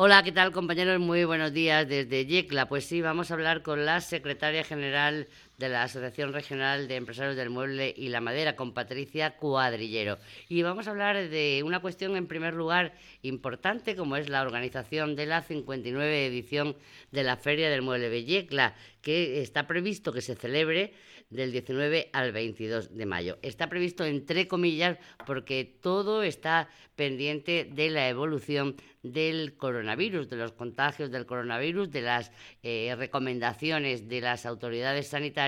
Hola, ¿qué tal compañeros? Muy buenos días desde Yecla. Pues sí, vamos a hablar con la secretaria general de la Asociación Regional de Empresarios del Mueble y la Madera, con Patricia Cuadrillero. Y vamos a hablar de una cuestión, en primer lugar, importante, como es la organización de la 59 edición de la Feria del Mueble de Yecla, que está previsto que se celebre del 19 al 22 de mayo. Está previsto entre comillas porque todo está pendiente de la evolución del coronavirus, de los contagios del coronavirus, de las eh, recomendaciones de las autoridades sanitarias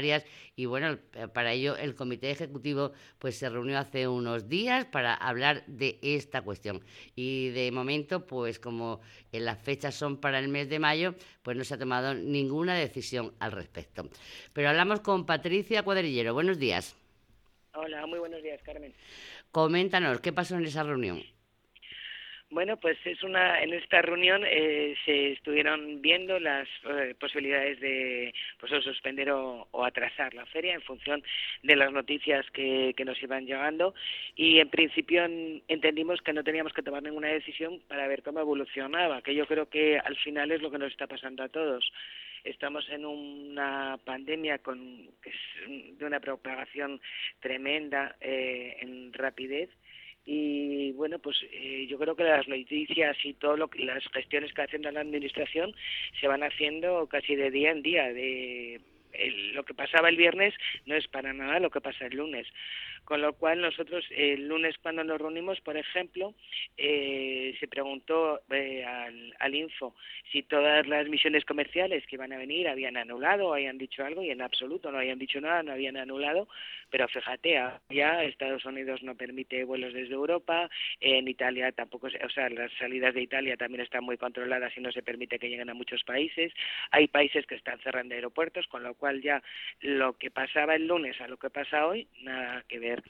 y bueno, para ello el comité ejecutivo pues se reunió hace unos días para hablar de esta cuestión y de momento pues como las fechas son para el mes de mayo, pues no se ha tomado ninguna decisión al respecto. Pero hablamos con Patricia Cuadrillero. Buenos días. Hola, muy buenos días, Carmen. Coméntanos, ¿qué pasó en esa reunión? Bueno, pues es una en esta reunión eh, se estuvieron viendo las eh, posibilidades de pues o suspender o, atrasar la feria en función de las noticias que, que nos iban llegando. Y en principio entendimos que no teníamos que tomar ninguna decisión para ver cómo evolucionaba, que yo creo que al final es lo que nos está pasando a todos. Estamos en una pandemia con de una propagación tremenda eh, en rapidez y bueno pues eh, yo creo que las noticias y todo lo que las gestiones que haciendo la administración se van haciendo casi de día en día de lo que pasaba el viernes no es para nada lo que pasa el lunes. Con lo cual nosotros el lunes cuando nos reunimos, por ejemplo, eh, se preguntó eh, al, al, Info si todas las misiones comerciales que iban a venir habían anulado o habían dicho algo y en absoluto no habían dicho nada, no habían anulado, pero fíjate, ya Estados Unidos no permite vuelos desde Europa, en Italia tampoco, o sea, las salidas de Italia también están muy controladas y no se permite que lleguen a muchos países, hay países que están cerrando aeropuertos, con lo cual ya lo que pasaba el lunes a lo que pasa hoy, nada que ver.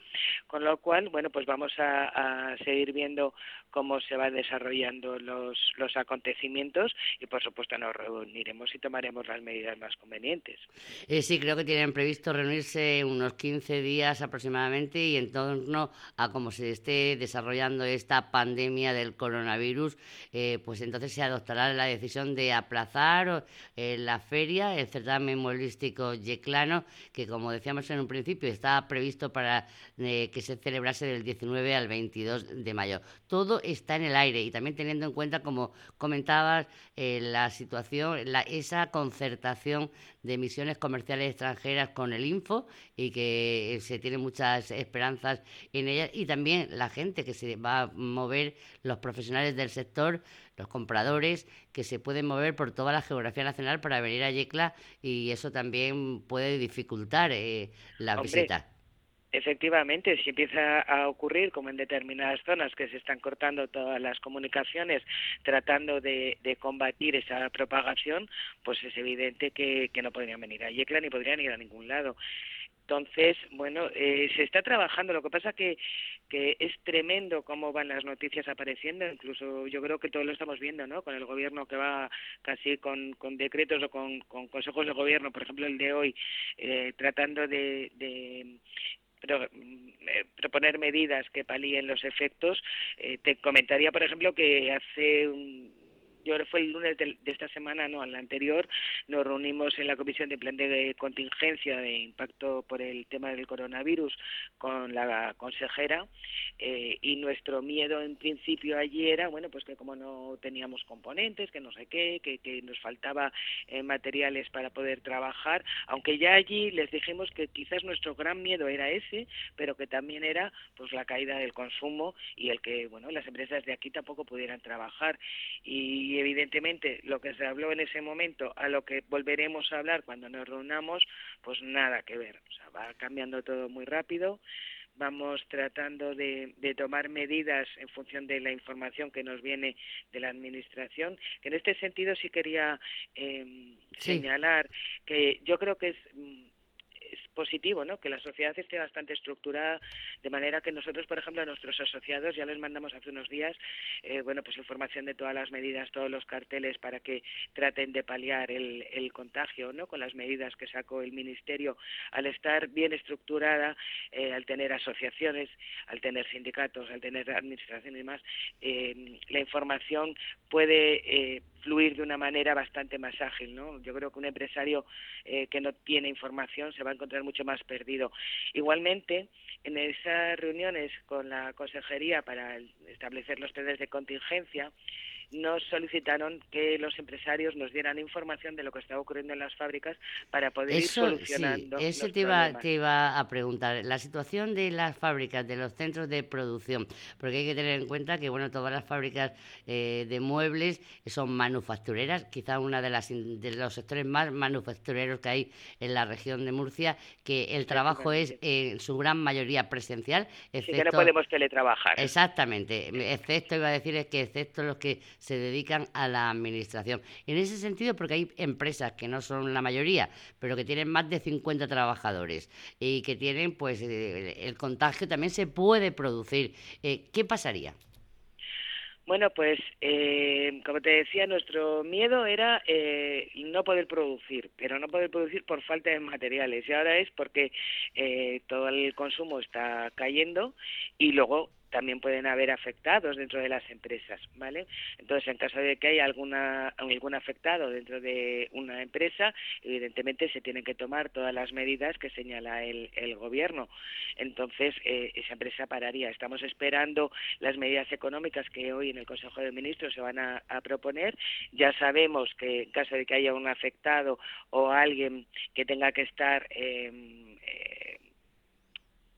Con lo cual, bueno, pues vamos a, seguir viendo cómo se van desarrollando los, los acontecimientos y, por supuesto, nos reuniremos y tomaremos las medidas más convenientes. Eh, sí, creo que tienen previsto reunirse unos 15 días aproximadamente y en torno a cómo se esté desarrollando esta pandemia del coronavirus, eh, pues entonces se adoptará la decisión de aplazar eh, la feria, el certamen mueblístico yeclano, que como decíamos en un principio está previsto para que se celebrase del 19 al 22 de mayo. Todo está en el aire y también teniendo en cuenta, como comentabas, eh, la situación, esa concertación de misiones comerciales extranjeras con el Info y que se tienen muchas esperanzas en ellas y también la gente que se va a mover, los profesionales del sector, los compradores que se pueden mover por toda la geografía nacional para venir a Yecla y eso también puede dificultar eh, la visita. Efectivamente, si empieza a ocurrir, como en determinadas zonas, que se están cortando todas las comunicaciones tratando de, combatir esa propagación, pues es evidente que, no podrían venir a Yecla ni podrían ir a ningún lado. Entonces, bueno, eh, se está trabajando. Lo que pasa que, que es tremendo cómo van las noticias apareciendo. Incluso yo creo que todo lo estamos viendo, ¿no? Con el gobierno que va casi con, con decretos o con, con consejos de gobierno, por ejemplo el de hoy, eh, tratando de, de pero, mm, eh, proponer medidas que palíen los efectos. Eh, te comentaría, por ejemplo, que hace un, yo fue el lunes de, esta semana, no, la anterior, nos reunimos en la Comisión de Plan de Contingencia de Impacto por el tema del coronavirus con la consejera eh, y nuestro miedo en principio allí era, bueno, pues que como no teníamos componentes, que no sé qué, que, que nos faltaba eh, materiales para poder trabajar, aunque ya allí les dijimos que quizás nuestro gran miedo era ese, pero que también era pues la caída del consumo y el que, bueno, las empresas de aquí tampoco pudieran trabajar. Y y evidentemente lo que se habló en ese momento a lo que volveremos a hablar cuando nos reunamos, pues nada que ver. O sea, va cambiando todo muy rápido. Vamos tratando de, tomar medidas en función de la información que nos viene de la Administración. En este sentido sí quería em, señalar que yo creo que es mm, es positivo, ¿no? Que la sociedad esté bastante estructurada, de manera que nosotros, por ejemplo, a nuestros asociados ya les mandamos hace unos días, eh, bueno, pues información de todas las medidas, todos los carteles para que traten de paliar el, contagio, ¿no? Con las medidas que sacó el Ministerio, al estar bien estructurada, eh, al tener asociaciones, al tener sindicatos, al tener administración y demás, eh, la información puede eh, fluir de una manera bastante más ágil, ¿no? Yo creo que un empresario que no tiene información se va a encontrar mucho más perdido. Igualmente, en esas reuniones con la consejería para establecer los planes de contingencia, nos solicitaron que los empresarios nos dieran información de lo que estaba ocurriendo en las fábricas para poder ir solucionando. Sí, eso te iba, te iba a preguntar. La situación de las fábricas, de los centros de producción, porque hay que tener en cuenta que bueno, todas las fábricas eh, de muebles son manufactureras, quizá una de las de los sectores más manufactureros que hay en la región de Murcia, que el trabajo es en su gran mayoría presencial. Excepto, sí, que no podemos teletrabajar. Exactamente, excepto, iba a decir, es que excepto los que se dedican a la administración. En ese sentido, porque hay empresas que no son la mayoría, pero que tienen más de 50 trabajadores y que tienen, pues, eh, el contagio también se puede producir. Eh, ¿Qué pasaría? Bueno, pues eh, como te decía, nuestro miedo era eh, no poder producir, pero no poder producir por falta de materiales. Y ahora es porque eh, todo el consumo está cayendo y luego también pueden haber afectados dentro de las empresas, ¿vale? Entonces, en caso de que haya alguna, algún afectado dentro de una empresa, evidentemente se tienen que tomar todas las medidas que señala el, el gobierno. Entonces, eh, esa empresa pararía. Estamos esperando las medidas económicas que hoy en el Consejo de Ministros se van a, proponer. Ya sabemos que en caso de que haya un afectado o alguien que tenga que estar eh,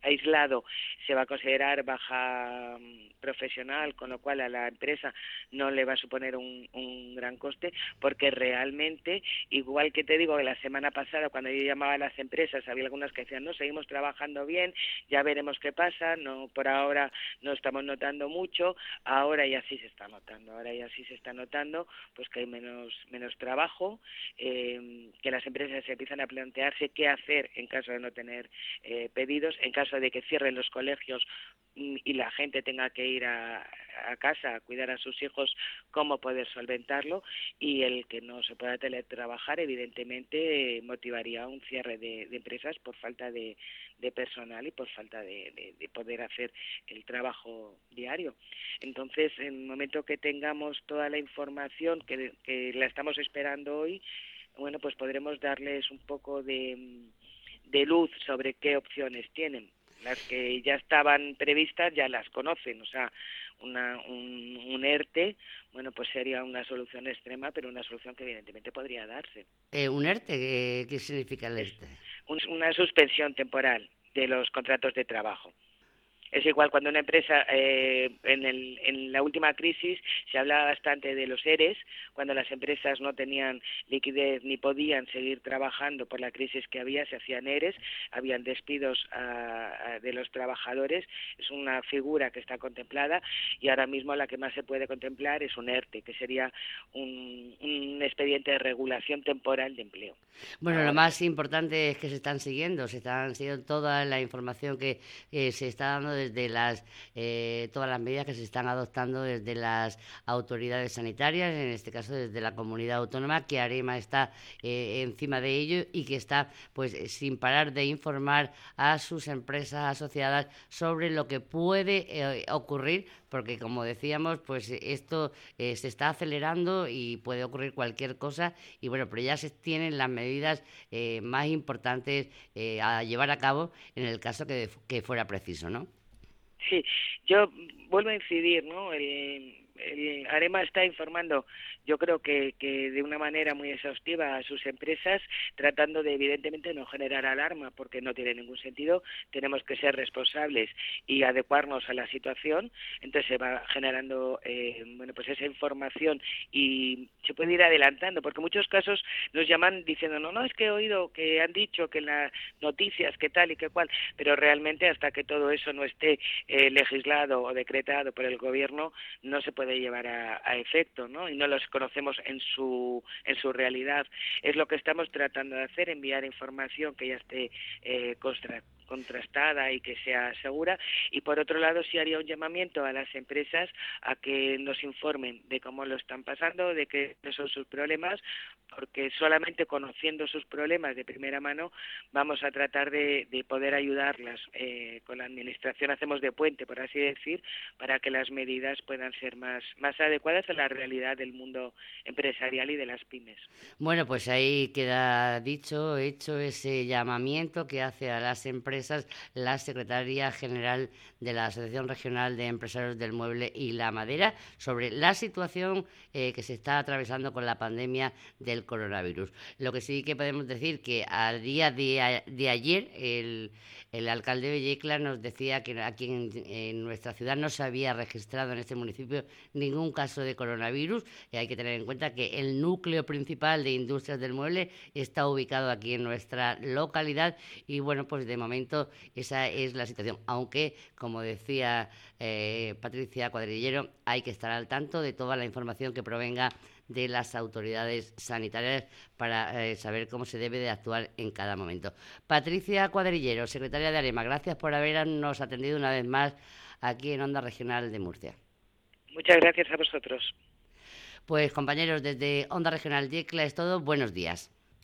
aislado se va a considerar baja mm, profesional, con lo cual a la empresa no le va a suponer un, gran coste, porque realmente, igual que te digo que la semana pasada cuando yo llamaba a las empresas, había algunas que decían, no, seguimos trabajando bien, ya veremos qué pasa, no por ahora no estamos notando mucho, ahora ya sí se está notando, ahora ya sí se está notando, pues que hay menos, menos trabajo, eh, que las empresas se empiezan a plantearse qué hacer en caso de no tener eh, pedidos, en caso de que cierren los colegios mm, y la gente tenga que ir a, casa a cuidar a sus hijos, cómo poder solventarlo y el que no se pueda teletrabajar, evidentemente, motivaría un cierre de, empresas por falta de, personal y por falta de, poder hacer el trabajo diario. Entonces, en el momento que tengamos toda la información que, la estamos esperando hoy, bueno, pues podremos darles un poco de, de luz sobre qué opciones tienen las que ya estaban previstas ya las conocen, o sea, una, un, ERTE, bueno, pues sería una solución extrema, pero una solución que evidentemente podría darse. Eh, ¿Un ERTE? ¿qué, significa el ERTE? una suspensión temporal de los contratos de trabajo. Es igual cuando una empresa, eh, en, el, en la última crisis se hablaba bastante de los ERES, cuando las empresas no tenían liquidez ni podían seguir trabajando por la crisis que había, se hacían ERES, habían despidos de los trabajadores, es una figura que está contemplada y ahora mismo la que más se puede contemplar es un ERTE, que sería un, un expediente de regulación temporal de empleo. Bueno, lo más importante es que se están siguiendo, se están siguiendo toda la información que se está dando desde las eh, todas las medidas que se están adoptando desde las autoridades sanitarias, en este caso desde la comunidad autónoma, que Arema está eh, encima de ello y que está pues sin parar de informar a sus empresas asociadas sobre lo que puede eh, ocurrir porque como decíamos, pues esto se está acelerando y puede ocurrir cualquier cosa y bueno, pero ya se tienen las medidas más importantes a llevar a cabo en el caso que, que fuera preciso, ¿no? Sí, yo vuelvo a incidir, ¿no? El Arema está informando, yo creo que, que de una manera muy exhaustiva a sus empresas, tratando de evidentemente no generar alarma, porque no tiene ningún sentido. Tenemos que ser responsables y adecuarnos a la situación. Entonces se va generando, eh, bueno, pues esa información y se puede ir adelantando, porque muchos casos nos llaman diciendo, no, no, es que he oído que han dicho que en las noticias que tal y que cual, pero realmente hasta que todo eso no esté eh, legislado o decretado por el gobierno no se puede llevar a, efecto, ¿no? Y no los conocemos en su en su realidad. Es lo que estamos tratando de hacer, enviar información que ya esté eh, contrastada y que sea segura. Y por otro lado, sí haría un llamamiento a las empresas a que nos informen de cómo lo están pasando, de qué son sus problemas, porque solamente conociendo sus problemas de primera mano vamos a tratar de, poder ayudarlas. Eh, con la Administración hacemos de puente, por así decir, para que las medidas puedan ser más, más adecuadas a la realidad del mundo empresarial y de las pymes. Bueno, pues ahí queda dicho, hecho ese llamamiento que hace a las empresas la Secretaría General de la Asociación Regional de Empresarios del Mueble y la Madera sobre la situación eh, que se está atravesando con la pandemia del coronavirus. Lo que sí que podemos decir que al día de, ayer el, alcalde de Yecla nos decía que aquí en, nuestra ciudad no se había registrado en este municipio ningún caso de coronavirus y hay que tener en cuenta que el núcleo principal de industrias del mueble está ubicado aquí en nuestra localidad y bueno, pues de momento esa es la situación, aunque como decía eh, Patricia Cuadrillero, hay que estar al tanto de toda la información que provenga de las autoridades sanitarias para eh, saber cómo se debe de actuar en cada momento. Patricia Cuadrillero, secretaria de AREMA, gracias por habernos atendido una vez más aquí en Onda Regional de Murcia. Muchas gracias a vosotros. Pues compañeros, desde Onda Regional Yecla es todo. Buenos días.